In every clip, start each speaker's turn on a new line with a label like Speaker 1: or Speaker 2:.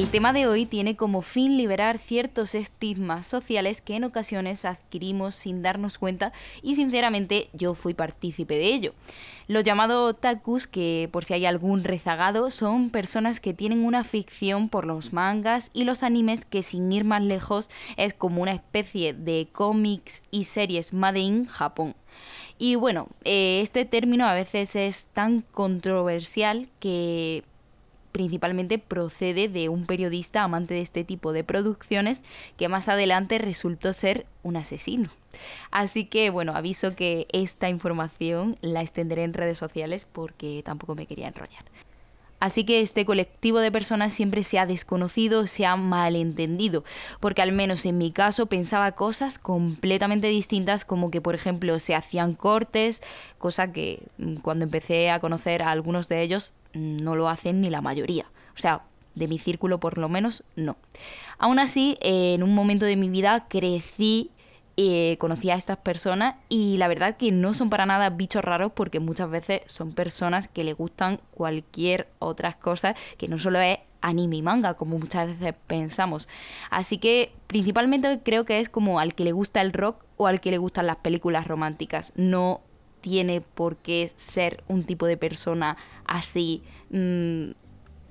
Speaker 1: El tema de hoy tiene como fin liberar ciertos estigmas sociales que en ocasiones adquirimos sin darnos cuenta y sinceramente yo fui partícipe de ello. Los llamados otakus, que por si hay algún rezagado, son personas que tienen una ficción por los mangas y los animes que sin ir más lejos es como una especie de cómics y series made in Japón. Y bueno, eh, este término a veces es tan controversial que principalmente procede de un periodista amante de este tipo de producciones que más adelante resultó ser un asesino. Así que bueno, aviso que esta información la extenderé en redes sociales porque tampoco me quería enrollar. Así que este colectivo de personas siempre se ha desconocido, se ha malentendido, porque al menos en mi caso pensaba cosas completamente distintas, como que por ejemplo se hacían cortes, cosa que mm, cuando empecé a conocer a algunos de ellos no lo hacen ni la mayoría. O sea, de mi círculo por lo menos no. Aún así, en un momento de mi vida crecí, eh, conocí a estas personas y la verdad que no son para nada bichos raros porque muchas veces son personas que le gustan cualquier otra cosa que no solo es anime y manga, como muchas veces pensamos. Así que principalmente creo que es como al que le gusta el rock o al que le gustan las películas románticas. No tiene por qué ser un tipo de persona así, mm,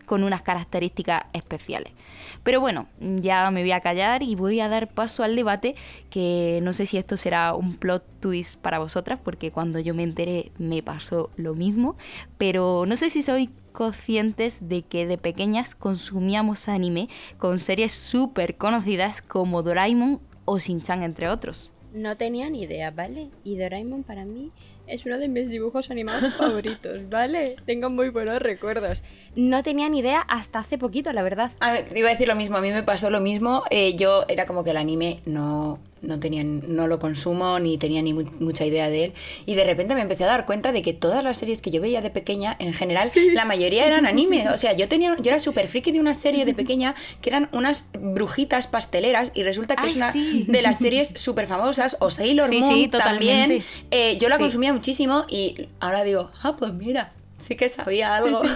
Speaker 1: con unas características especiales. Pero bueno, ya me voy a callar y voy a dar paso al debate, que no sé si esto será un plot twist para vosotras, porque cuando yo me enteré me pasó lo mismo, pero no sé si sois conscientes de que de pequeñas consumíamos anime con series súper conocidas como Doraemon o Shin-Chan, entre otros.
Speaker 2: No tenía ni idea, ¿vale? Y Doraemon para mí es uno de mis dibujos animados favoritos, ¿vale? Tengo muy buenos recuerdos. No tenía ni idea hasta hace poquito, la verdad.
Speaker 3: A ver, iba a decir lo mismo, a mí me pasó lo mismo. Eh, yo era como que el anime no, no, tenía, no lo consumo ni tenía ni mucha idea de él. Y de repente me empecé a dar cuenta de que todas las series que yo veía de pequeña, en general, la mayoría eran anime. O sea, yo, tenía, yo era súper friki de una serie de pequeña que eran unas brujitas pasteleras y resulta que es una de las series súper famosas. O Sailor Moon también. Eh, yo la consumía muchísimo y ahora digo, ah, pues mira, sí que sabía algo.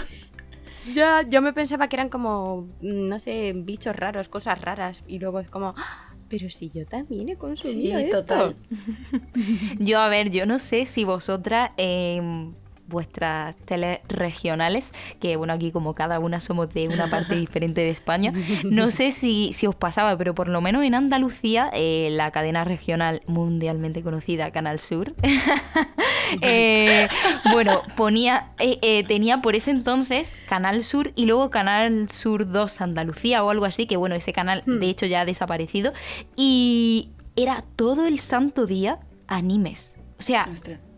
Speaker 2: Ya, yo me pensaba que eran como, no sé, bichos raros, cosas raras. Y luego es como, pero si yo también he consumido sí, total.
Speaker 1: yo, a ver, yo no sé si vosotras eh, vuestras teles regionales, que bueno, aquí como cada una somos de una parte diferente de España. No sé si, si os pasaba, pero por lo menos en Andalucía, eh, la cadena regional mundialmente conocida, Canal Sur, eh, bueno, ponía, eh, tenía por ese entonces Canal Sur y luego Canal Sur 2 Andalucía o algo así, que bueno, ese canal de hmm. hecho ya ha desaparecido. Y era todo el santo día animes. O sea,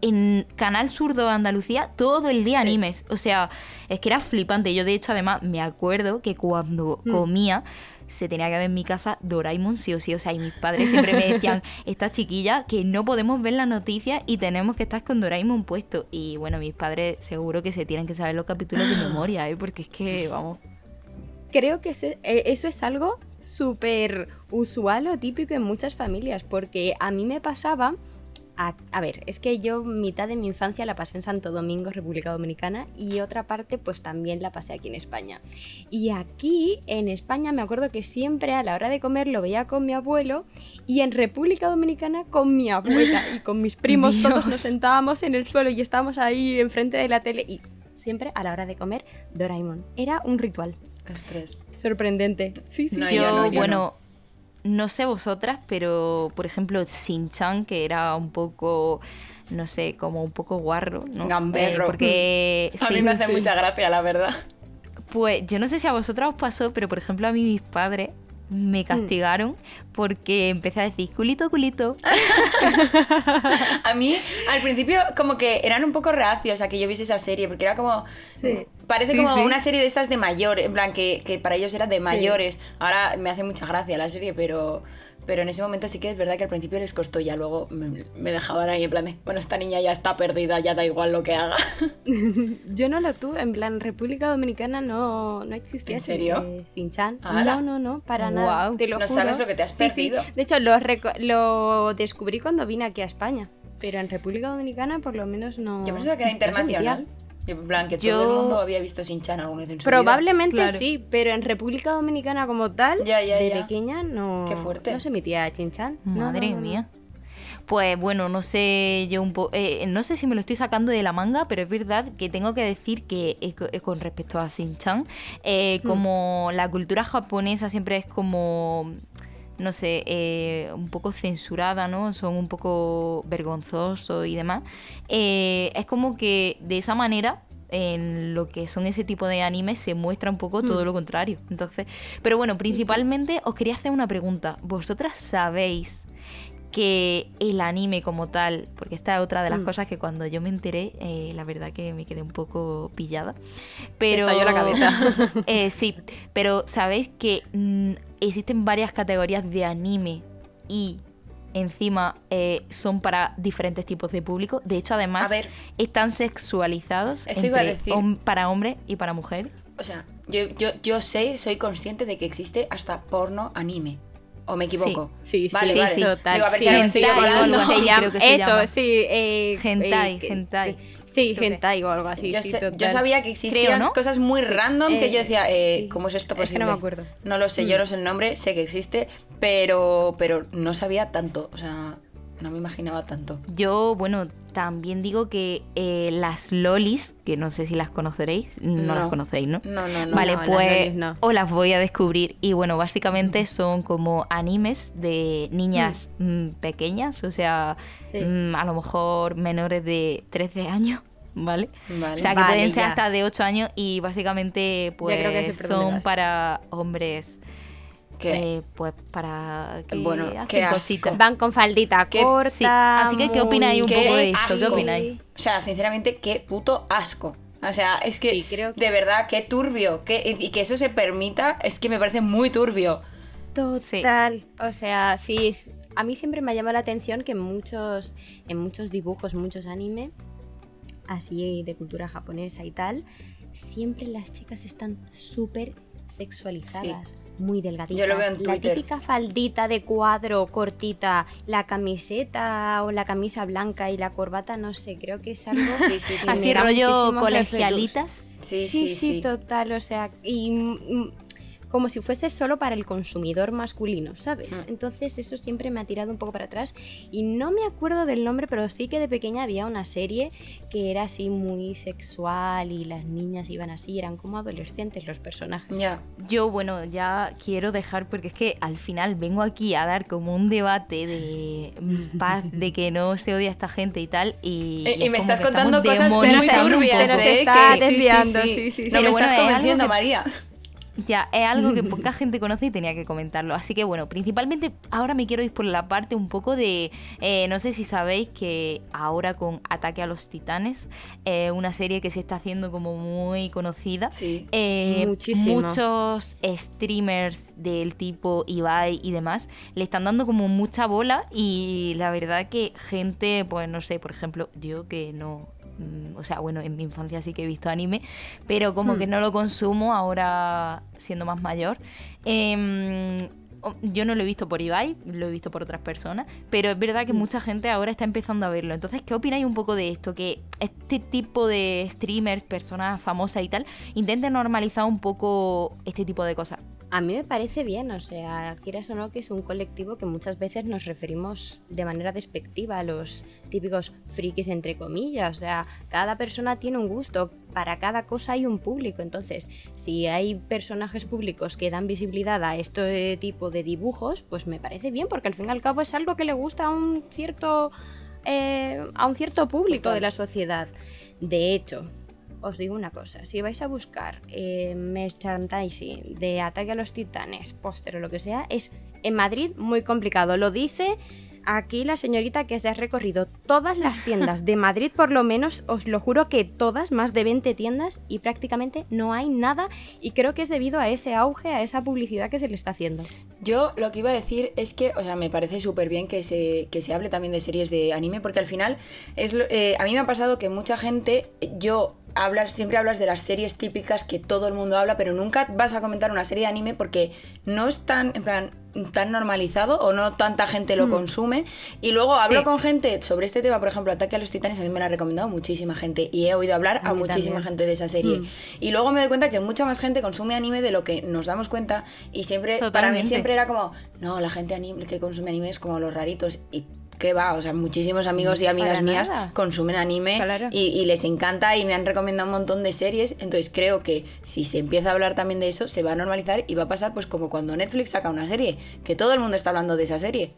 Speaker 1: en Canal Surdo Andalucía todo el día animes. O sea, es que era flipante. Yo, de hecho, además, me acuerdo que cuando mm. comía se tenía que ver en mi casa Doraemon sí o sí. O sea, y mis padres siempre me decían, esta chiquilla, que no podemos ver las noticias y tenemos que estar con Doraemon puesto. Y bueno, mis padres seguro que se tienen que saber los capítulos de memoria, ¿eh? porque es que, vamos.
Speaker 2: Creo que eh, eso es algo súper usual o típico en muchas familias, porque a mí me pasaba a, ver, es que yo mitad de mi infancia la pasé en Santo Domingo, República Dominicana, y otra parte pues también la pasé aquí en España. Y aquí en España me acuerdo que siempre a la hora de comer lo veía con mi abuelo y en República Dominicana con mi abuela y con mis primos todos nos sentábamos en el suelo y estábamos ahí enfrente de la tele y siempre a la hora de comer Doraemon. Era un ritual.
Speaker 3: Estrés.
Speaker 2: Sorprendente.
Speaker 1: Sí, sí. yo, bueno no sé vosotras, pero por ejemplo, Shin-Chan, que era un poco no sé, como un poco guarro, ¿no?
Speaker 3: Gamberro.
Speaker 1: Eh, porque
Speaker 3: a mí me hace mucha gracia, la verdad.
Speaker 1: Pues yo no sé si a vosotras os pasó, pero por ejemplo a mí mis padres me mm. castigaron porque empecé a decir culito, culito.
Speaker 3: a mí al principio como que eran un poco reacios a que yo viese esa serie porque era como Parece
Speaker 1: Sí,
Speaker 3: como
Speaker 1: sí.
Speaker 3: una serie de estas de mayores, en plan, que, que para ellos era de mayores. Ahora me hace mucha gracia la serie, pero, pero en ese momento sí que es verdad que al principio les costó, ya luego me, me dejaban ahí en plan de, bueno, esta niña ya está perdida, ya da igual lo que haga.
Speaker 2: Yo no lo tuve, en plan, República Dominicana no, no existía.
Speaker 3: ¿En serio?
Speaker 2: Sin-Chan.
Speaker 3: ¡Hala!
Speaker 2: No, no, no, para nada. Te lo
Speaker 3: No
Speaker 2: juro.
Speaker 3: sabes lo que te has
Speaker 2: Sí, sí.
Speaker 3: perdido.
Speaker 2: De hecho, lo, lo descubrí cuando vine aquí a España. Pero en República Dominicana por lo menos no.
Speaker 3: Yo pensaba que era internacional. En plan, que todo el mundo había visto Sin-Chan alguna vez en su vida.
Speaker 2: Probablemente
Speaker 1: Claro.
Speaker 2: sí, pero en República Dominicana como tal,
Speaker 3: Ya, ya,
Speaker 2: de
Speaker 3: ya.
Speaker 2: pequeña no,
Speaker 3: Qué fuerte.
Speaker 2: no se emitía Chinchan.
Speaker 1: Madre mía. Pues bueno, no sé yo un poco, no sé si me lo estoy sacando de la manga, pero es verdad que tengo que decir que eh, eh, con respecto a Shin-chan, eh, como la cultura japonesa siempre es como, no sé, eh, un poco censurada, ¿no? Son un poco vergonzosos y demás. eh, es como que de esa manera en lo que son ese tipo de animes se muestra un poco todo lo contrario. Entonces, pero bueno, principalmente os quería hacer una pregunta. ¿Vosotras sabéis que el anime como tal, porque esta es otra de las
Speaker 2: Mm.
Speaker 1: cosas que cuando yo me enteré, eh, la verdad que me quedé un poco pillada. Pero
Speaker 2: estalló la cabeza.
Speaker 1: Eh, sí, pero sabéis que mm, existen varias categorías de anime y encima eh, son para diferentes tipos de público. De hecho, además
Speaker 3: ver.
Speaker 1: están sexualizados
Speaker 3: Eso iba a decir.
Speaker 1: hom- para hombre y para mujer.
Speaker 3: O sea, yo, yo, yo sé, soy consciente de que existe hasta porno anime. ¿O me equivoco?
Speaker 2: Sí, sí,
Speaker 3: vale,
Speaker 1: sí,
Speaker 3: vale.
Speaker 1: sí.
Speaker 2: total.
Speaker 3: Digo, a ver
Speaker 2: sí.
Speaker 3: si ahora me estoy
Speaker 1: creo que se
Speaker 2: eso,
Speaker 1: llama.
Speaker 2: sí. eh,
Speaker 1: Hentai,
Speaker 2: eh,
Speaker 1: hentai.
Speaker 2: Sí,
Speaker 1: Creo que-
Speaker 2: hentai o algo así.
Speaker 3: yo,
Speaker 2: sí,
Speaker 3: sé- yo
Speaker 2: total.
Speaker 3: sabía que existían
Speaker 1: Creo, ¿no?
Speaker 3: cosas muy random que
Speaker 2: Eh,
Speaker 3: yo decía, eh,
Speaker 2: sí.
Speaker 3: ¿cómo es esto
Speaker 2: Es que
Speaker 3: posible?
Speaker 2: no me acuerdo.
Speaker 3: No lo sé,
Speaker 1: Mm.
Speaker 3: yo no sé el nombre, sé que existe, pero, pero no sabía tanto. O sea, no me imaginaba tanto.
Speaker 1: Yo, bueno, también digo que eh, las lolis, que no sé si las conoceréis, no,
Speaker 3: No.
Speaker 1: las conocéis, ¿no?
Speaker 3: No, no, no.
Speaker 1: Vale,
Speaker 2: No, las
Speaker 1: pues
Speaker 2: no.
Speaker 1: os las voy a descubrir. Y bueno, básicamente son como animes de niñas mm, pequeñas, o sea,
Speaker 2: Sí.
Speaker 1: mm, a lo mejor menores de 13 años, ¿vale?
Speaker 3: Vale.
Speaker 1: O sea, que
Speaker 2: Vale,
Speaker 1: pueden ser
Speaker 2: ya.
Speaker 1: hasta de 8 años y básicamente pues son para hombres. Eh, pues para que
Speaker 3: Bueno, qué asco.
Speaker 1: cositas.
Speaker 2: Van con faldita
Speaker 3: Qué-
Speaker 2: corta.
Speaker 1: sí, así que, ¿qué opináis un
Speaker 3: Qué
Speaker 1: poco de esto? ¿Qué
Speaker 3: asco.
Speaker 1: opináis?
Speaker 3: O sea, sinceramente, qué puto asco. O sea, es que,
Speaker 2: Sí, creo que-
Speaker 3: de verdad, qué turbio. qué- y que eso se permita, es que me parece muy turbio.
Speaker 2: Total. O sea, sí. A mí siempre me ha llamado la atención que en muchos, en muchos dibujos, muchos anime, así de cultura japonesa y tal, siempre las chicas están súper sexualizadas. Muy delgaditas.
Speaker 3: Yo lo veo en
Speaker 2: La típica faldita de cuadro cortita, la camiseta o la camisa blanca y la corbata, no sé, creo que es algo.
Speaker 3: Sí, sí, sí.
Speaker 2: que
Speaker 1: Así rollo colegialitas.
Speaker 3: Sí,
Speaker 2: Sí,
Speaker 3: sí, sí.
Speaker 2: total, o sea, y como si fuese solo para el consumidor masculino, ¿sabes?
Speaker 3: Mm.
Speaker 2: Entonces eso siempre me ha tirado un poco para atrás y no me acuerdo del nombre, pero sí que de pequeña había una serie que era así muy sexual y las niñas iban así, eran como adolescentes los personajes.
Speaker 3: Ya.
Speaker 1: Yo, bueno, ya quiero dejar, porque es que al final vengo aquí a dar como un debate de paz, de que no se odia a esta gente y tal. Y,
Speaker 3: Eh, Y,
Speaker 1: es
Speaker 3: me estás contando cosas muy turbias, ¿eh? Que sí, sí,
Speaker 2: desviando,
Speaker 3: sí.
Speaker 2: sí, sí, sí.
Speaker 3: No
Speaker 1: Pero
Speaker 3: me
Speaker 1: bueno,
Speaker 3: estás
Speaker 1: es
Speaker 3: convenciendo,
Speaker 1: que-
Speaker 3: María.
Speaker 1: Ya, es algo que poca gente conoce y tenía que comentarlo. Así que bueno, principalmente ahora me quiero ir por la parte un poco de, eh, no sé si sabéis que ahora con Ataque a los Titanes, eh, una serie que se está haciendo como muy conocida,
Speaker 3: Sí.
Speaker 1: eh,
Speaker 2: Muchísimo.
Speaker 1: muchos streamers del tipo Ibai y demás le están dando como mucha bola y la verdad que gente, pues no sé, por ejemplo, yo que no... mm, O sea, bueno, en mi infancia sí que he visto anime, pero como
Speaker 2: Hmm.
Speaker 1: que no lo consumo ahora siendo más mayor. Em, yo no lo he visto por Ibai, lo he visto por otras personas, pero es verdad que
Speaker 2: Hmm.
Speaker 1: mucha gente ahora está empezando a verlo. Entonces, ¿qué opináis un poco de esto? Que este tipo de streamers, personas famosas y tal, intenten normalizar un poco este tipo de cosas.
Speaker 2: A mí me parece bien, o sea, quieras o no, que es un colectivo que muchas veces nos referimos de manera despectiva a los típicos frikis, entre comillas. O sea, cada persona tiene un gusto, para cada cosa hay un público. Entonces, si hay personajes públicos que dan visibilidad a este tipo de dibujos, pues me parece bien, porque al fin y al cabo es algo que le gusta a un cierto, eh, a un cierto público
Speaker 3: Total.
Speaker 2: de la sociedad. De hecho, os digo una cosa, si vais a buscar eh, merchandising de Ataque a los Titanes, póster o lo que sea, es en Madrid muy complicado. Lo dice Aquí la señorita que se ha recorrido todas las tiendas de Madrid, por lo menos, os lo juro que todas, más de 20 tiendas, y prácticamente no hay nada. Y creo que es debido a ese auge, a esa publicidad que se le está haciendo.
Speaker 3: Yo lo que iba a decir es que, o sea, me parece súper bien que se, que se hable también de series de anime, porque al final es eh, a mí me ha pasado que mucha gente, yo hablas, siempre hablas de las series típicas que todo el mundo habla, pero nunca vas a comentar una serie de anime porque no es tan, en plan, tan normalizado o no tanta gente lo consume. Y luego hablo
Speaker 1: Sí.
Speaker 3: con gente sobre este tema, por ejemplo, Ataque a los Titanes, a mí me lo ha recomendado muchísima gente y he oído hablar a, muchísima
Speaker 2: también.
Speaker 3: gente de esa serie. Y luego me doy cuenta que mucha más gente consume anime de lo que nos damos cuenta y siempre, para mí siempre era como, no, la gente anime, que consume anime es como los raritos y qué va, o sea, muchísimos amigos y amigas
Speaker 2: Para
Speaker 3: mías consumen anime
Speaker 2: Claro.
Speaker 3: y, y les encanta y me han recomendado un montón de series, entonces creo que si se empieza a hablar también de eso, se va a normalizar y va a pasar pues como cuando Netflix saca una serie, que todo el mundo está hablando de esa serie.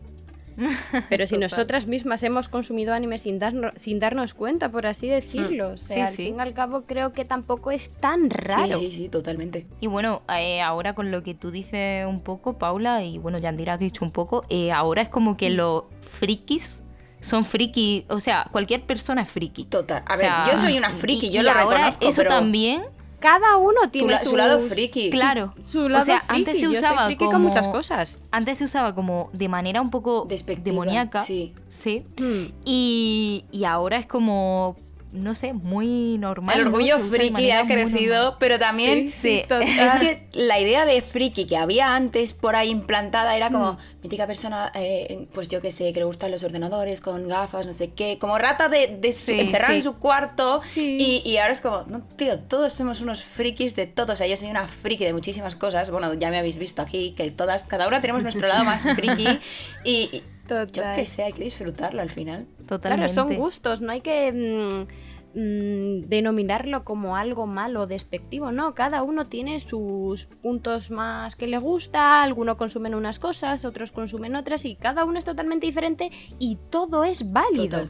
Speaker 2: Pero si nosotras mismas hemos consumido anime sin, darnos sin darnos cuenta, por así decirlo. O sea,
Speaker 1: Sí,
Speaker 2: al
Speaker 1: sí.
Speaker 2: fin y al cabo creo que tampoco es tan raro.
Speaker 3: Sí, sí, sí, totalmente.
Speaker 1: Y bueno, eh, ahora con lo que tú dices un poco, Paula, y bueno, Yandira has dicho un poco, eh, ahora es como que los frikis son friki, o sea, cualquier persona es friki.
Speaker 3: Total. A
Speaker 1: O
Speaker 3: ver,
Speaker 1: sea,
Speaker 3: yo soy una friki,
Speaker 1: y-
Speaker 3: yo
Speaker 1: y
Speaker 3: lo
Speaker 1: ahora
Speaker 3: reconozco,
Speaker 1: Eso
Speaker 3: pero
Speaker 1: también,
Speaker 2: Cada uno tiene
Speaker 3: la- su lado friki.
Speaker 1: claro.
Speaker 2: Su lado
Speaker 1: o sea,
Speaker 2: friki.
Speaker 1: antes se
Speaker 2: Yo soy
Speaker 1: usaba
Speaker 2: friki
Speaker 1: como
Speaker 2: con muchas cosas.
Speaker 1: Antes se usaba como de manera un poco
Speaker 3: Despectiva,
Speaker 1: demoníaca.
Speaker 3: sí.
Speaker 1: Sí.
Speaker 2: Hmm.
Speaker 1: Y, y ahora es como, no sé, muy normal.
Speaker 3: El orgullo friki ha crecido, pero también
Speaker 1: Sí,
Speaker 2: total.
Speaker 3: Es que la idea de friki que había antes por ahí implantada era como
Speaker 1: Mm.
Speaker 3: mítica persona, eh, pues yo que sé, que le gustan los ordenadores con gafas, no sé qué, como rata de, de
Speaker 1: Sí,
Speaker 3: encerrada en su cuarto.
Speaker 2: Sí.
Speaker 3: Y, y ahora es como, no, tío, todos somos unos frikis de todo. O sea, yo soy una friki de muchísimas cosas. Bueno, ya me habéis visto aquí, que todas, cada una tenemos nuestro lado más friki. Y, y yo que sé, hay que disfrutarlo al final.
Speaker 1: Totalmente.
Speaker 2: Claro, son gustos, no hay que mm, mm, denominarlo como algo malo despectivo, no, cada uno tiene sus puntos más que le gusta, algunos consumen unas cosas, otros consumen otras y cada uno es totalmente diferente y todo es válido.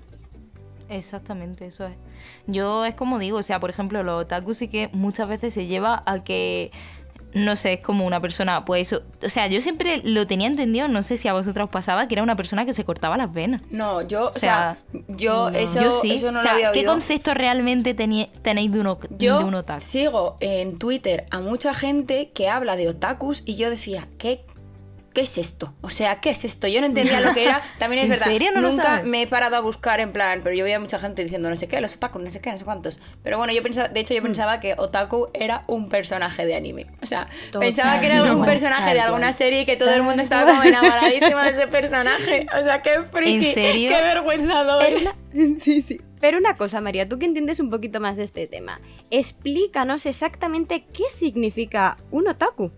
Speaker 1: Exactamente, eso es. Yo es como digo, o sea, por ejemplo, los otaku sí que muchas veces se lleva a que, no sé, es como una persona, pues eso, o sea, yo siempre lo tenía entendido, no sé si a vosotros os pasaba, que era una persona que se cortaba las venas.
Speaker 3: No, yo, o,
Speaker 1: O
Speaker 3: sea,
Speaker 1: sea,
Speaker 3: yo, eso,
Speaker 1: yo sí.
Speaker 3: eso no
Speaker 1: o sea,
Speaker 3: lo había
Speaker 1: ¿qué
Speaker 3: oído.
Speaker 1: concepto realmente tenéis de,
Speaker 3: Yo
Speaker 1: de un otaku?
Speaker 3: sigo en Twitter a mucha gente que habla de otakus y yo decía, ¿qué, ¿qué es esto? O sea, ¿qué es esto? Yo no entendía lo que era. También es
Speaker 1: ¿En
Speaker 3: verdad,
Speaker 1: serio no
Speaker 3: nunca me he parado a buscar en plan, pero yo veía mucha gente diciendo no sé qué, los otakus, no sé qué, no sé cuántos. Pero bueno, yo pensaba, de hecho yo pensaba que otaku era un personaje de anime. O sea,
Speaker 2: Total,
Speaker 3: pensaba que era
Speaker 2: igual,
Speaker 3: personaje de alguna serie y que todo el mundo estaba como enamoradísimo de ese personaje. O sea, qué friki,
Speaker 1: ¿En serio?
Speaker 3: qué vergüenza doy.
Speaker 2: Pero una... sí, sí. Pero una cosa, María, tú que entiendes un poquito más de este tema, explícanos exactamente qué significa un otaku.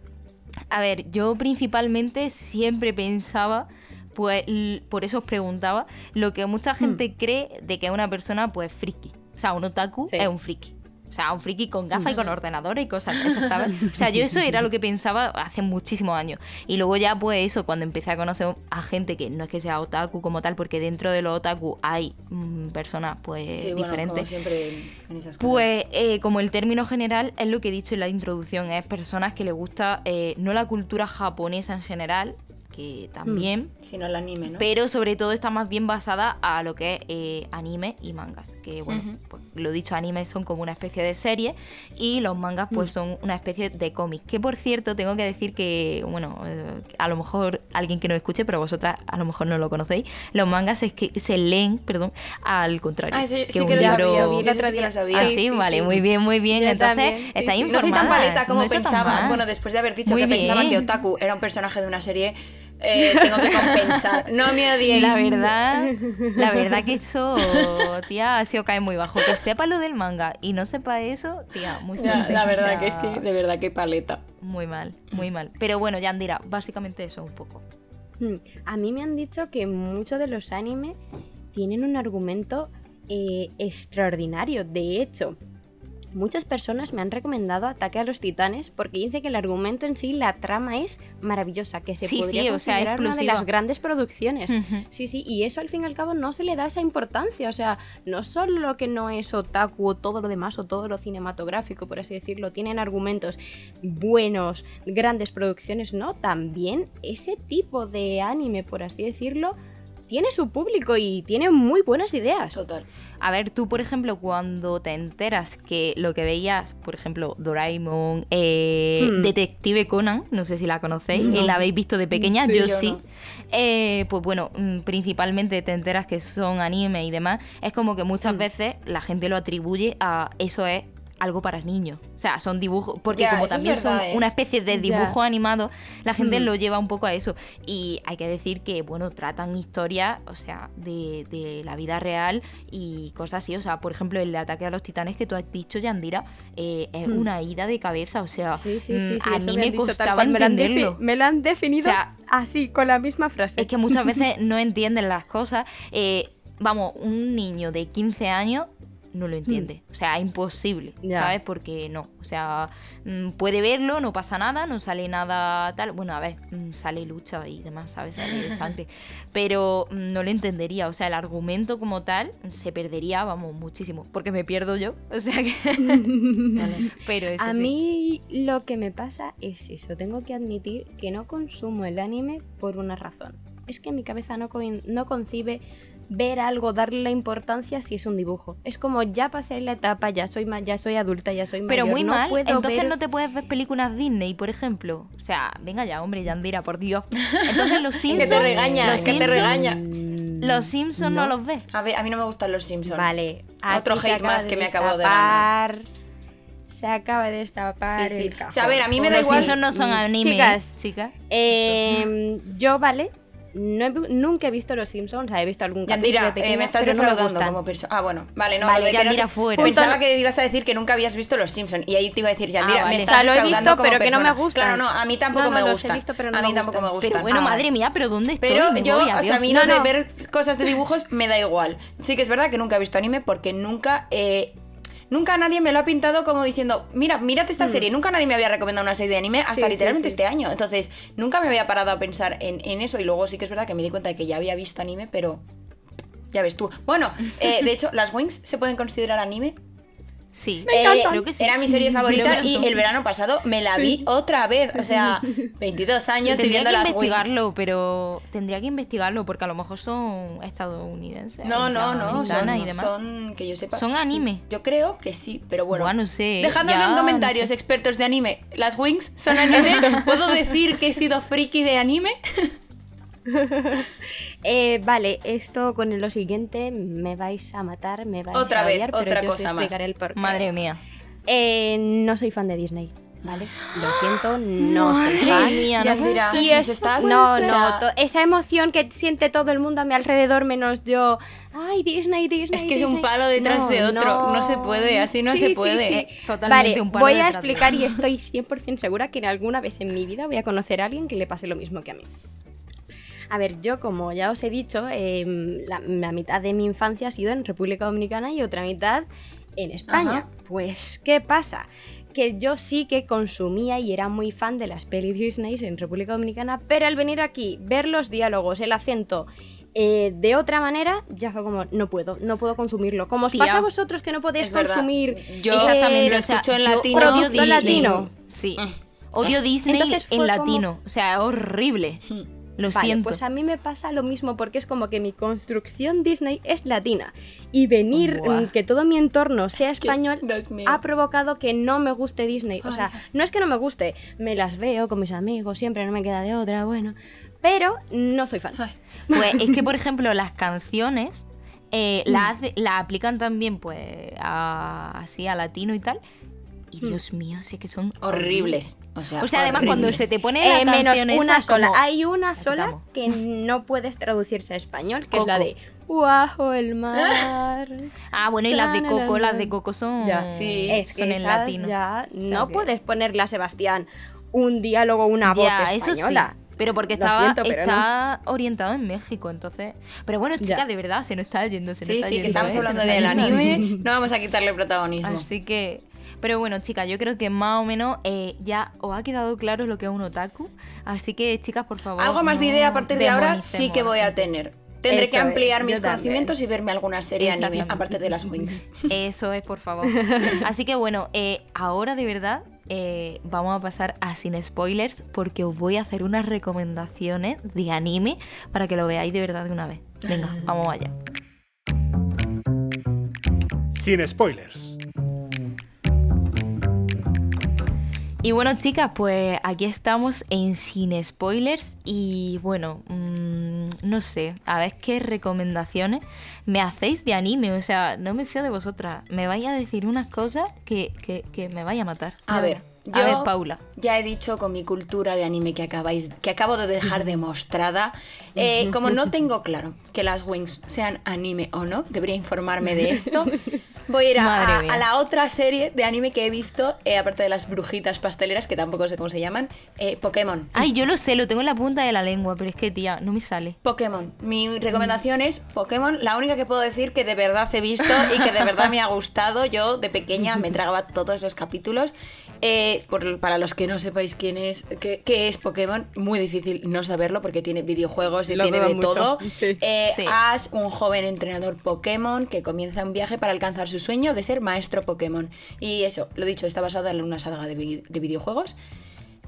Speaker 1: A ver, yo principalmente siempre pensaba, pues por eso os preguntaba, lo que mucha gente cree de que es una persona pues friki. O sea, un otaku
Speaker 2: Sí.
Speaker 1: es un friki. O sea, un friki con gafas y con ordenador y cosas de esas, ¿sabes? O sea, yo eso era lo que pensaba hace muchísimos años. Y luego ya, pues eso, cuando empecé a conocer a gente que no es que sea otaku como tal, porque dentro de los otaku hay mm, personas pues
Speaker 3: Sí, bueno, como
Speaker 1: diferentes.
Speaker 3: siempre en, en esas cosas.
Speaker 1: Pues eh, como el término general es lo que he dicho en la introducción, es personas que les gusta eh, no la cultura japonesa en general, que también,
Speaker 3: Si no el anime, ¿no?
Speaker 1: pero sobre todo está más bien basada a lo que es eh, anime y mangas, que bueno, pues, lo dicho, anime son como una especie de serie y los mangas pues son una especie de cómic, que por cierto tengo que decir que, bueno, eh, a lo mejor alguien que no escuche, pero vosotras a lo mejor no lo conocéis, los mangas es que se leen, perdón, al contrario.
Speaker 3: Ah, eso sí
Speaker 1: un
Speaker 3: que lo
Speaker 1: libro-
Speaker 3: sabía. sí que lo sabía.
Speaker 1: Ah,
Speaker 2: Sí,
Speaker 1: sí,
Speaker 2: sí,
Speaker 1: vale,
Speaker 2: sí.
Speaker 1: muy bien, muy bien.
Speaker 2: Yo
Speaker 1: Entonces,
Speaker 2: también, sí,
Speaker 1: está
Speaker 2: sí.
Speaker 3: No soy tan
Speaker 1: informada,
Speaker 3: paleta como
Speaker 1: no
Speaker 3: pensaba. Bueno, después de haber dicho
Speaker 1: Muy
Speaker 3: que pensaba
Speaker 1: bien.
Speaker 3: que Otaku era un personaje de una serie, eh, tengo que compensar. No me odiéis.
Speaker 1: La verdad, la verdad que eso, tía, se os cae muy bajo. Que sepa lo del manga y no sepa eso, tía, muy
Speaker 3: Ya,
Speaker 1: fuerte.
Speaker 3: la
Speaker 1: O
Speaker 3: verdad
Speaker 1: sea,
Speaker 3: que es que, de verdad, que paleta.
Speaker 1: Muy mal, muy mal. Pero bueno, Yandira, básicamente eso un poco.
Speaker 2: Hmm, A mí me han dicho que muchos de los anime tienen un argumento eh, extraordinario. De hecho, muchas personas me han recomendado Ataque a los Titanes porque dice que el argumento en sí, la trama es maravillosa, que se
Speaker 1: Sí,
Speaker 2: podría
Speaker 1: sí, o sea,
Speaker 2: considerar una de las grandes producciones. Sí, sí, y eso al fin y al cabo no se le da esa importancia, o sea, no solo lo que no es otaku o todo lo demás o todo lo cinematográfico, por así decirlo, tienen argumentos buenos, grandes producciones, no, también ese tipo de anime, por así decirlo, tiene su público y tiene muy buenas ideas.
Speaker 3: Total.
Speaker 1: A ver, tú, por ejemplo, cuando te enteras que lo que veías, por ejemplo, Doraemon, eh,
Speaker 2: Hmm.
Speaker 1: Detective Conan, no sé si la conocéis,
Speaker 3: No.
Speaker 1: eh, la habéis visto de pequeña,
Speaker 2: Sí,
Speaker 1: yo,
Speaker 3: yo
Speaker 1: sí.
Speaker 3: no.
Speaker 1: Eh, pues bueno, mm, principalmente te enteras que son anime y demás. Es como que muchas
Speaker 2: Hmm.
Speaker 1: veces la gente lo atribuye a eso es algo para niños. O sea, son dibujos, porque como
Speaker 3: es
Speaker 1: también
Speaker 3: verdad,
Speaker 1: son
Speaker 3: ¿eh?
Speaker 1: una especie de dibujo animado, la gente
Speaker 2: Hmm.
Speaker 1: lo lleva un poco a eso. Y hay que decir que, bueno, tratan historias, o sea, de, de la vida real y cosas así. O sea, por ejemplo, el de Ataque a los Titanes que tú has dicho, Yandira, eh, es
Speaker 2: Hmm.
Speaker 1: una ida de cabeza. O sea,
Speaker 2: Sí, sí,
Speaker 1: mm,
Speaker 2: sí, sí,
Speaker 1: a mí me costaba
Speaker 2: cual, me lo han defi-
Speaker 1: entenderlo.
Speaker 2: Me lo han definido
Speaker 1: O sea,
Speaker 2: así, con la misma frase.
Speaker 1: Es que muchas veces no entienden las cosas. Eh, vamos, un niño de 15 años no lo entiende. O sea, imposible. ¿sabes? Porque no. O sea, mm, puede verlo, no pasa nada, no sale nada tal. Bueno, a ver, mm, sale lucha y demás, ¿sabes? Sale sangre. Pero mm, no lo entendería. O sea, el argumento como tal se perdería, vamos, muchísimo. Porque me pierdo yo. O sea que. Pero eso
Speaker 2: A
Speaker 1: sí.
Speaker 2: mí lo que me pasa es eso, tengo que admitir que no consumo el anime por una razón. Es que mi cabeza no, no concibe ver algo, darle la importancia si es un dibujo. Es como ya pasé la etapa, ya soy ma- ya soy adulta, ya soy
Speaker 1: Pero
Speaker 2: mayor,
Speaker 1: muy
Speaker 2: no
Speaker 1: mal,
Speaker 2: puedo
Speaker 1: entonces
Speaker 2: ver-
Speaker 1: no te puedes ver películas Disney, por ejemplo. O sea, venga ya, hombre, Yandira, por Dios. Entonces los
Speaker 3: Que
Speaker 1: Simpsons...
Speaker 3: te regaña,
Speaker 1: los
Speaker 3: que te regaña.
Speaker 1: Los Simpsons no.
Speaker 2: no.
Speaker 1: los ves.
Speaker 3: A ver, a mí no me gustan los Simpsons.
Speaker 2: Vale.
Speaker 3: Otro hate más que me acabo de
Speaker 2: destapar- Se acaba de destapar.
Speaker 3: Sí, sí.
Speaker 2: el
Speaker 3: O sea, a ver, a mí me da
Speaker 1: Los
Speaker 3: igual.
Speaker 1: Simpsons no son
Speaker 2: Mm,
Speaker 1: anime,
Speaker 2: chicas.
Speaker 1: chicas.
Speaker 2: Eh, yo, vale, no he nunca he visto Los Simpsons, o sea, he visto algún capítulo
Speaker 3: Yandira,
Speaker 2: de
Speaker 3: eh, me estás
Speaker 2: no
Speaker 3: defraudando como persona. Ah, bueno, vale, no,
Speaker 2: Vale,
Speaker 3: lo de que no
Speaker 1: Yandira,
Speaker 3: te-
Speaker 1: fuera.
Speaker 3: Pensaba que ibas a decir que nunca habías visto Los Simpsons y ahí te iba a decir, Yandira,
Speaker 1: Ah, vale.
Speaker 3: me
Speaker 1: O
Speaker 3: estás
Speaker 2: sea, lo he
Speaker 3: defraudando
Speaker 2: visto,
Speaker 3: como
Speaker 2: pero que no
Speaker 3: persona.
Speaker 2: me gustan.
Speaker 3: Claro, no, a mí tampoco
Speaker 2: No, no,
Speaker 3: me
Speaker 2: he no
Speaker 3: a
Speaker 2: me
Speaker 3: mí tampoco me.
Speaker 1: Pero bueno, madre mía, pero ¿dónde estoy?
Speaker 3: Pero
Speaker 1: Me
Speaker 3: yo,
Speaker 1: voy,
Speaker 3: o sea, a mí
Speaker 2: No,
Speaker 3: lo de
Speaker 2: no.
Speaker 3: ver cosas de dibujos me da igual. Sí que es verdad que nunca he visto anime porque nunca... eh, Nunca nadie me lo ha pintado como diciendo, mira, mírate esta serie. Nunca nadie me había recomendado una serie de anime hasta
Speaker 2: sí,
Speaker 3: literalmente
Speaker 2: sí.
Speaker 3: este año. Entonces, nunca me había parado a pensar en, en eso. Y luego sí que es verdad que me di cuenta de que ya había visto anime, pero ya ves tú. Bueno, eh, de hecho, ¿las Wings se pueden considerar anime?
Speaker 1: Sí,
Speaker 3: Eh,
Speaker 1: creo que sí.
Speaker 3: Era mi serie
Speaker 1: Creo
Speaker 3: favorita y el verano pasado me la vi otra vez. O sea, 22 años y
Speaker 1: Tendría
Speaker 3: viendo
Speaker 1: que
Speaker 3: las Wings.
Speaker 1: investigarlo, pero tendría que investigarlo porque a lo mejor son estadounidenses.
Speaker 3: No, no, no, son,
Speaker 1: y demás.
Speaker 3: son, que yo sepa.
Speaker 1: Son anime.
Speaker 3: Yo creo que sí, pero bueno.
Speaker 1: Buah, no sé,
Speaker 3: en
Speaker 1: no
Speaker 3: comentarios,
Speaker 1: sé.
Speaker 3: expertos de anime. ¿Las Wings son anime? ¿Puedo decir que he sido friki de anime?
Speaker 2: Eh, vale, esto con lo siguiente me vais a matar, me vais
Speaker 3: Otra
Speaker 2: a
Speaker 3: vez,
Speaker 2: odiar, pero
Speaker 3: otra
Speaker 2: yo os
Speaker 3: cosa más.
Speaker 2: explicaré el porqué.
Speaker 1: Madre mía.
Speaker 2: Eh, no soy fan de Disney, ¿vale? Lo siento, no soy fan.
Speaker 1: Madre mía, no
Speaker 2: Y
Speaker 3: ¿nos
Speaker 2: es-
Speaker 3: estás?
Speaker 2: no, esa emoción que siente todo el mundo a mi alrededor menos yo. Ay, Disney, Disney.
Speaker 3: Es que es un
Speaker 2: Disney".
Speaker 3: palo detrás de otro, no se puede, así no se puede.
Speaker 1: Eh, totalmente
Speaker 2: Vale,
Speaker 1: un palo
Speaker 2: voy a explicar y estoy 100% segura que en alguna vez en mi vida voy a conocer a alguien que le pase lo mismo que a mí. A ver, yo como ya os he dicho, em, la, la mitad de mi infancia ha sido en República Dominicana y otra mitad en España.
Speaker 3: Ajá.
Speaker 2: Pues, ¿qué pasa? Que yo sí que consumía y era muy fan de las pelis Disney en República Dominicana, pero al venir aquí, ver los diálogos, el acento eh, de otra manera, ya fue como, no puedo, no puedo consumirlo. Como os
Speaker 1: Tía,
Speaker 2: pasa a vosotros que no podéis consumir
Speaker 3: Yo
Speaker 1: Exactamente,
Speaker 3: lo
Speaker 1: o sea,
Speaker 3: escucho en
Speaker 1: yo
Speaker 3: latino
Speaker 1: odio
Speaker 2: Producto
Speaker 1: Disney.
Speaker 2: latino.
Speaker 1: Sí.
Speaker 3: Mm.
Speaker 1: Odio Disney
Speaker 2: Entonces
Speaker 1: en
Speaker 2: como-
Speaker 1: latino. O sea, horrible. Lo
Speaker 2: Vale,
Speaker 1: siento.
Speaker 2: pues a mí me pasa lo mismo porque es como que mi construcción Disney es latina y venir mm, que todo mi entorno sea
Speaker 3: Es
Speaker 2: español ha provocado que no me guste Disney. O sea, no es que no me guste, me las veo con mis amigos, siempre no me queda de otra, bueno, pero no soy fan.
Speaker 3: Ay.
Speaker 1: Pues es que, por ejemplo, las canciones eh,
Speaker 2: Mm.
Speaker 1: la, hace- la aplican también, pues, a- así a latino y tal. Y. Dios mío, sí que son
Speaker 3: Horribles. O sea,
Speaker 1: O sea, además, cuando se te pone la
Speaker 2: Eh, menos una
Speaker 1: esa
Speaker 2: sola.
Speaker 1: como-
Speaker 2: Hay una sola que no puedes traducirse a español, que es la de Bajo el mar.
Speaker 1: Ah, bueno, y las de Coco, las de Coco son,
Speaker 2: Ya.
Speaker 3: Sí,
Speaker 2: es que
Speaker 1: son en latino.
Speaker 2: ya no puedes ponerle a Sebastián un diálogo, una voz
Speaker 1: Ya, eso sí.
Speaker 2: española.
Speaker 1: Pero porque estaba,
Speaker 2: siento, pero
Speaker 1: está orientado en México, entonces. Pero bueno, chica,
Speaker 2: Ya.
Speaker 1: de verdad, se nos está yendo. Se nos
Speaker 3: Sí,
Speaker 1: está
Speaker 3: sí,
Speaker 1: yendo,
Speaker 3: que estamos
Speaker 1: ¿eh?
Speaker 3: Hablando del anime. No vamos a quitarle protagonismo.
Speaker 1: Así que. Pero bueno, chicas, yo creo que más o menos eh, ya os ha quedado claro lo que es un otaku. Así que, chicas, por favor.
Speaker 3: Algo más de idea a partir de ahora sí que voy a tener. Tendré
Speaker 2: Eso
Speaker 3: que ampliar mis
Speaker 2: también.
Speaker 3: conocimientos y verme alguna serie anime, aparte de las Wings.
Speaker 1: Eso es, por favor. Así que bueno, eh, ahora de verdad eh, vamos a pasar a sin spoilers porque os voy a hacer unas recomendaciones de anime para que lo veáis de verdad de una vez. Venga, vamos allá.
Speaker 4: Sin spoilers.
Speaker 1: Y bueno, chicas, pues aquí estamos en Sin Spoilers y bueno, mmm, no sé, a ver qué recomendaciones me hacéis de anime. O sea, no me fío de vosotras. Me vais a decir unas cosas que, que, que me vaya a matar.
Speaker 3: A ver,
Speaker 1: a ver, Paula.
Speaker 3: Ya he dicho con mi cultura de anime que acabáis, que acabo de dejar demostrada. Eh, como no tengo claro que las Wings sean anime o no, debería informarme de esto. Voy a ir a, a- la otra serie de anime que he visto, eh, aparte de las brujitas pasteleras, que tampoco sé cómo se llaman, eh, Pokémon.
Speaker 1: Ay, yo lo sé, lo tengo en la punta de la lengua, pero es que, tía, no me sale.
Speaker 3: Pokémon. Mi recomendación es Pokémon, la única que puedo decir que de verdad he visto y que de verdad me ha gustado. Yo de pequeña me tragaba todos los capítulos. Eh, por- para los que no sepáis quién es, qué, qué es Pokémon, muy difícil no saberlo porque tiene videojuegos y
Speaker 2: Lo
Speaker 3: tiene de
Speaker 2: mucho,
Speaker 3: todo.
Speaker 2: sí.
Speaker 3: Eh,
Speaker 1: Sí.
Speaker 3: Ash, un joven entrenador Pokémon que comienza un viaje para alcanzar su sueño de ser maestro Pokémon. Y eso, lo dicho, está basada en una saga de, vi- de videojuegos.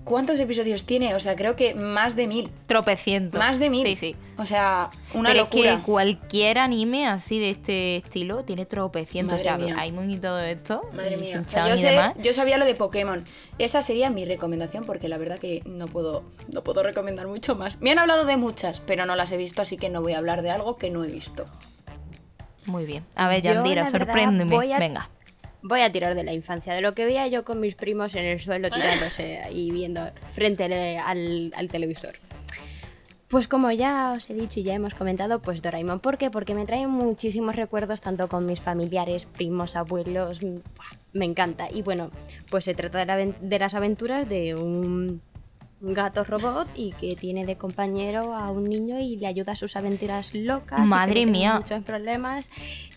Speaker 3: ¿Cuántos episodios tiene? O sea, creo que más de mil.
Speaker 1: Tropecientos.
Speaker 3: Más de mil.
Speaker 1: Sí, sí.
Speaker 3: O sea, una
Speaker 1: Pero
Speaker 3: locura.
Speaker 1: es que cualquier anime así de este estilo tiene tropecientos.
Speaker 3: Madre
Speaker 1: o sea,
Speaker 3: mía.
Speaker 1: hay muy todo esto.
Speaker 3: Madre mía. O sea, yo, sé- yo sabía lo de Pokémon. Esa sería mi recomendación porque la verdad que no puedo, no puedo recomendar mucho más. Me han hablado de muchas, pero no las he visto, así que no voy a hablar de algo que no he visto.
Speaker 1: Muy bien. A ver,
Speaker 2: Yo,
Speaker 1: Yandira,
Speaker 2: verdad,
Speaker 1: sorpréndeme.
Speaker 2: voy a-
Speaker 1: Venga.
Speaker 2: Voy a tirar de la infancia, de lo que veía yo con mis primos en el suelo tirándose y viendo frente al, televisor. Pues como ya os he dicho y ya hemos comentado, pues Doraemon. ¿Por qué? Porque me trae muchísimos recuerdos tanto con mis familiares, primos, abuelos. Me encanta. Y bueno, pues se trata de, la aven- de las aventuras de un gato robot y que tiene de compañero a un niño y le ayuda a sus aventuras locas. y se
Speaker 1: Madre mía.
Speaker 2: Muchos problemas.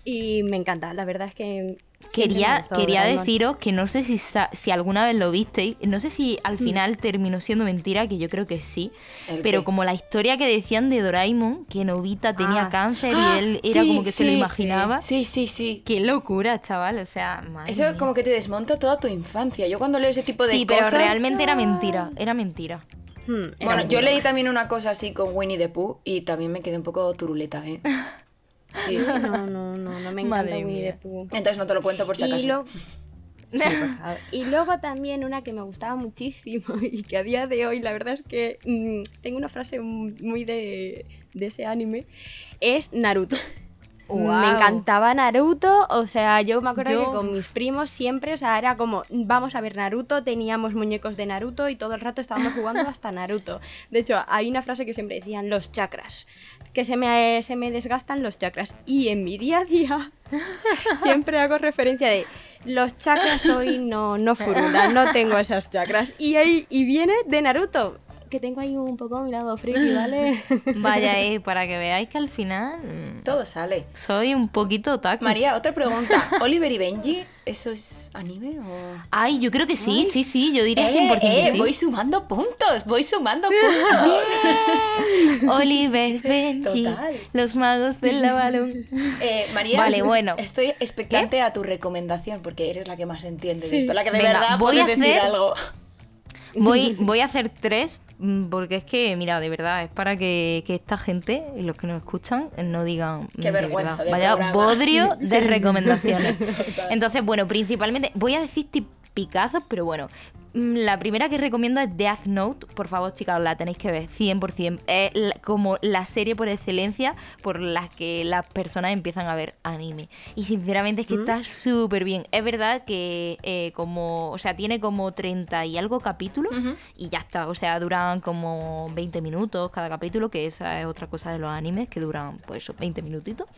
Speaker 2: Y me encanta. La verdad es que...
Speaker 1: Quería, quería deciros que no sé si, si alguna vez lo visteis, no sé si al final terminó siendo mentira, que yo creo que sí,
Speaker 3: ¿El
Speaker 1: pero
Speaker 3: qué?
Speaker 1: como la historia que decían de Doraemon, que Novita tenía
Speaker 2: Ah.
Speaker 1: cáncer
Speaker 3: Ah,
Speaker 1: y él era
Speaker 3: sí,
Speaker 1: como que se lo
Speaker 3: sí.
Speaker 1: imaginaba.
Speaker 3: Sí, sí, sí.
Speaker 1: Qué locura, chaval, o sea, madre
Speaker 3: Eso
Speaker 1: mía.
Speaker 3: como que te desmonta toda tu infancia. Yo cuando leo ese tipo de
Speaker 1: Sí, pero
Speaker 3: cosas...
Speaker 1: realmente era mentira, era mentira.
Speaker 2: Hmm, era
Speaker 3: Bueno, yo leí también una cosa así con Winnie the Pooh y también me quedé un poco turuleta, ¿eh? Sí.
Speaker 2: No, no, no, no me encanta
Speaker 1: Madre
Speaker 2: Winnie
Speaker 1: mía.
Speaker 2: the Pooh.
Speaker 3: Entonces no te lo cuento por si acaso.
Speaker 2: Lo-. Y luego también una que me gustaba muchísimo y que a día de hoy la verdad es que mm, tengo una frase muy de, de ese anime, es Naruto. Me encantaba Naruto, o sea, yo me acuerdo
Speaker 1: Yo-
Speaker 2: que con mis primos siempre, o sea, era como, vamos a ver Naruto, teníamos muñecos de Naruto y todo el rato estábamos jugando hasta Naruto. De hecho, hay una frase que siempre decían, los chakras, que se me, se me desgastan los chakras. Y en mi día a día siempre hago referencia de, los chakras hoy no, no furulan, no tengo esos chakras. Y, ahí, y viene de Naruto, que tengo ahí un poco mi lado friki, ¿vale?
Speaker 1: Vaya, eh, para que veáis que al final mm,
Speaker 3: Todo sale.
Speaker 1: soy un poquito otaku.
Speaker 3: María, otra pregunta. ¿Oliver y Benji, eso es anime o...?
Speaker 1: Ay, yo creo que sí, sí, sí, yo diría
Speaker 3: Eh,
Speaker 1: 100% que
Speaker 3: eh,
Speaker 1: sí.
Speaker 3: voy sumando puntos, voy sumando puntos.
Speaker 1: Oliver, Benji,
Speaker 3: Total.
Speaker 1: los magos del balón.
Speaker 3: Eh, María,
Speaker 1: Vale, bueno.
Speaker 3: estoy expectante a tu recomendación porque eres la que más entiende de esto, la que de
Speaker 1: Venga,
Speaker 3: verdad
Speaker 1: voy
Speaker 3: puede
Speaker 1: a
Speaker 3: decir algo.
Speaker 1: Voy, voy a hacer tres, porque es que, mira, de verdad, es para que, que esta gente y los que nos escuchan no digan. mm,
Speaker 3: Qué
Speaker 1: de
Speaker 3: vergüenza de
Speaker 1: Vaya
Speaker 3: programa.
Speaker 1: bodrio de recomendaciones. Entonces, bueno, principalmente voy a decir tipicazos, pero bueno. Mm, La primera que recomiendo es Death Note. Por favor, chicas, la tenéis que ver 100%. Es como la serie por excelencia por la que las personas empiezan a ver anime. Y sinceramente es que está súper bien. Es verdad que eh, como, o sea, tiene como 30 y algo capítulos y ya está. O sea, duran como 20 minutos cada capítulo, que esa es otra cosa de los animes, que duran pues eso, 20 minutitos.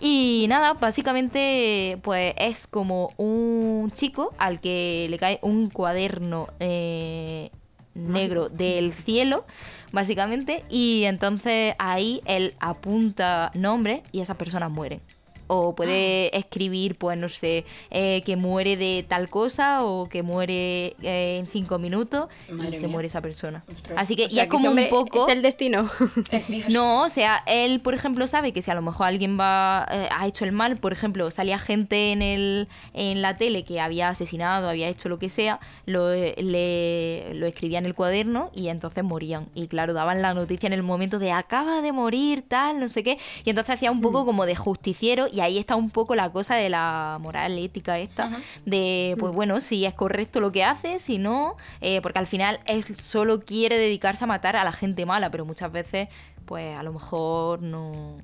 Speaker 1: Y nada, básicamente pues es como un chico al que le cae un cuaderno eh, negro del cielo, básicamente, y entonces ahí él apunta nombres y esas personas mueren. O puede escribir, pues no sé, eh, que muere de tal cosa o que muere eh, en cinco minutos
Speaker 3: Madre
Speaker 1: y se muere esa persona.
Speaker 3: Ostras.
Speaker 1: Así que
Speaker 2: O sea,
Speaker 1: ya es
Speaker 2: que
Speaker 1: como un poco...
Speaker 2: Es el destino.
Speaker 3: Es Dios.
Speaker 1: No, o sea, él, por ejemplo, sabe que si a lo mejor alguien va eh, ha hecho el mal, por ejemplo, salía gente en el en la tele que había asesinado, había hecho lo que sea, lo, le, lo escribía en el cuaderno y entonces morían. Y claro, daban la noticia en el momento de acaba de morir, tal, no sé qué. Y entonces hacía un poco como de justiciero y ahí está un poco la cosa de la moral ética esta, de pues bueno, si es correcto lo que hace, si no, eh, porque al final él solo quiere dedicarse a matar a la gente mala, pero muchas veces pues a lo mejor no,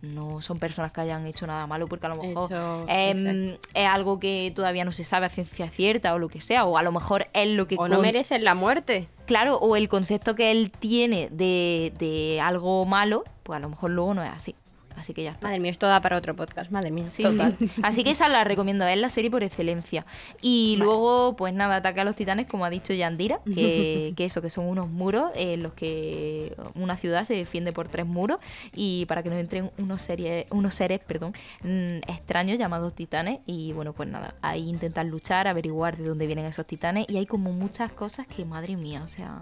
Speaker 1: no son personas que hayan hecho nada malo, porque a lo mejor
Speaker 2: Hecho-
Speaker 1: em, es algo que todavía no se sabe a ciencia cierta o lo que sea, o a lo mejor es lo que...
Speaker 2: o no merecen la muerte.
Speaker 1: Claro, o el concepto que él tiene de, de algo malo, pues a lo mejor luego no es así. Así que ya está.
Speaker 2: Madre mía, esto da para otro podcast, madre mía.
Speaker 1: Sí,
Speaker 3: Total.
Speaker 1: sí. Así que esa la recomiendo, es la serie por excelencia. Y luego, pues nada, Ataque a los Titanes, como ha dicho Yandira, que, que eso, que son unos muros en los que una ciudad se defiende por tres muros y para que no entren unos, series, unos seres perdón, mm, extraños llamados titanes. Y bueno, pues nada, ahí intentan luchar, averiguar de dónde vienen esos titanes y hay como muchas cosas que, madre mía, o sea...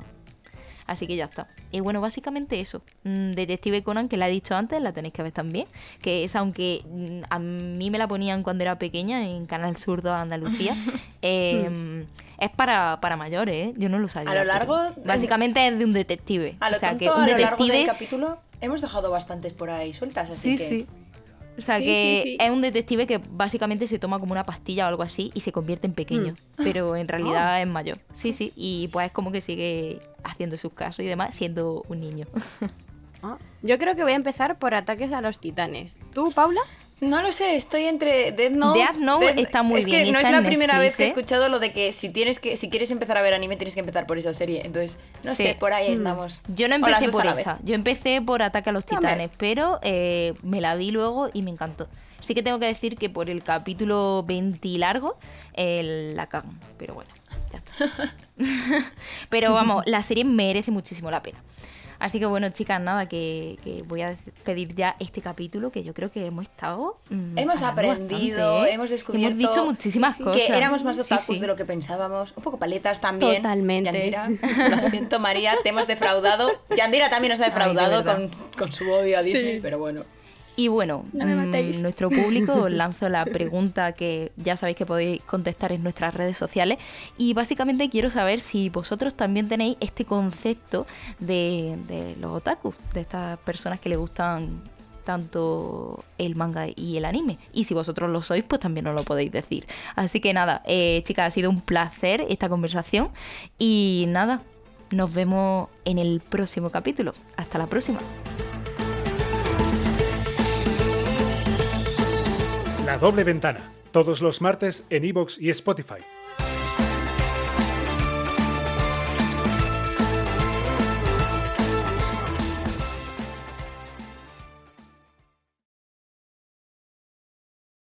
Speaker 1: Así que ya está. Y bueno, básicamente eso. Mm, Detective Conan, que la he dicho antes, la tenéis que ver también. Que es, aunque mm, a mí me la ponían cuando era pequeña en Canal Sur de Andalucía, eh, es para, para mayores, ¿eh? Yo no lo sabía.
Speaker 3: A lo largo de-
Speaker 1: Básicamente es de un detective.
Speaker 3: A lo
Speaker 1: o sea,
Speaker 3: tonto,
Speaker 1: que un
Speaker 3: a lo largo del capítulo hemos dejado bastantes por ahí sueltas, así
Speaker 1: Sí,
Speaker 3: que...
Speaker 1: sí. O sea,
Speaker 2: Sí,
Speaker 1: que
Speaker 2: sí, sí.
Speaker 1: es un detective que básicamente se toma como una pastilla o algo así y se convierte en pequeño.
Speaker 2: Hmm.
Speaker 1: Pero en
Speaker 2: Oh.
Speaker 1: realidad es mayor. Sí, sí. Y pues es como que sigue haciendo sus casos y demás siendo un niño.
Speaker 2: Ah, Yo creo que voy a empezar por ataques a los titanes. ¿Tú, Paula?
Speaker 3: No lo sé, estoy entre Death Note.
Speaker 1: Death Note está muy
Speaker 3: es
Speaker 1: bien,
Speaker 3: que
Speaker 1: y
Speaker 3: no es la primera
Speaker 1: Netflix,
Speaker 3: vez que he
Speaker 1: ¿eh?
Speaker 3: escuchado lo de que si tienes que si quieres empezar a ver anime tienes que empezar por esa serie. Entonces, no
Speaker 1: Sí.
Speaker 3: sé, por ahí
Speaker 2: Mm.
Speaker 3: andamos.
Speaker 1: Yo no empecé por esa. Yo empecé por Ataque a los. Titanes, pero eh, me la vi luego y me encantó. Sí que tengo que decir que por el capítulo 20 y largo eh, la cagan. Pero bueno, ya está. pero vamos, la serie merece muchísimo la pena. Así que bueno, chicas, nada, que, que voy a pedir ya este capítulo que yo creo que hemos estado. mm,
Speaker 3: Hemos aprendido,
Speaker 1: bastante, ¿eh?
Speaker 3: hemos descubierto
Speaker 1: Hemos dicho muchísimas cosas.
Speaker 3: que éramos más
Speaker 1: Sí,
Speaker 3: otakus
Speaker 1: sí.
Speaker 3: de lo que pensábamos, un poco paletas también.
Speaker 2: Totalmente.
Speaker 3: Yandira, lo siento María, te hemos defraudado. Yandira también nos ha defraudado
Speaker 1: verdad.
Speaker 3: con, con su odio a Disney, pero bueno.
Speaker 1: Y bueno,
Speaker 2: No
Speaker 1: mm, nuestro público os lanzo la pregunta que ya sabéis que podéis contestar en nuestras redes sociales. Y básicamente quiero saber si vosotros también tenéis este concepto de, de los otakus, de estas personas que le gustan tanto el manga y el anime. Y si vosotros lo sois, pues también os lo podéis decir. Así que nada, eh, chicas, ha sido un placer esta conversación. Y nada, nos vemos en el próximo capítulo. Hasta la próxima.
Speaker 4: La doble ventana, todos los martes en iVoox y Spotify.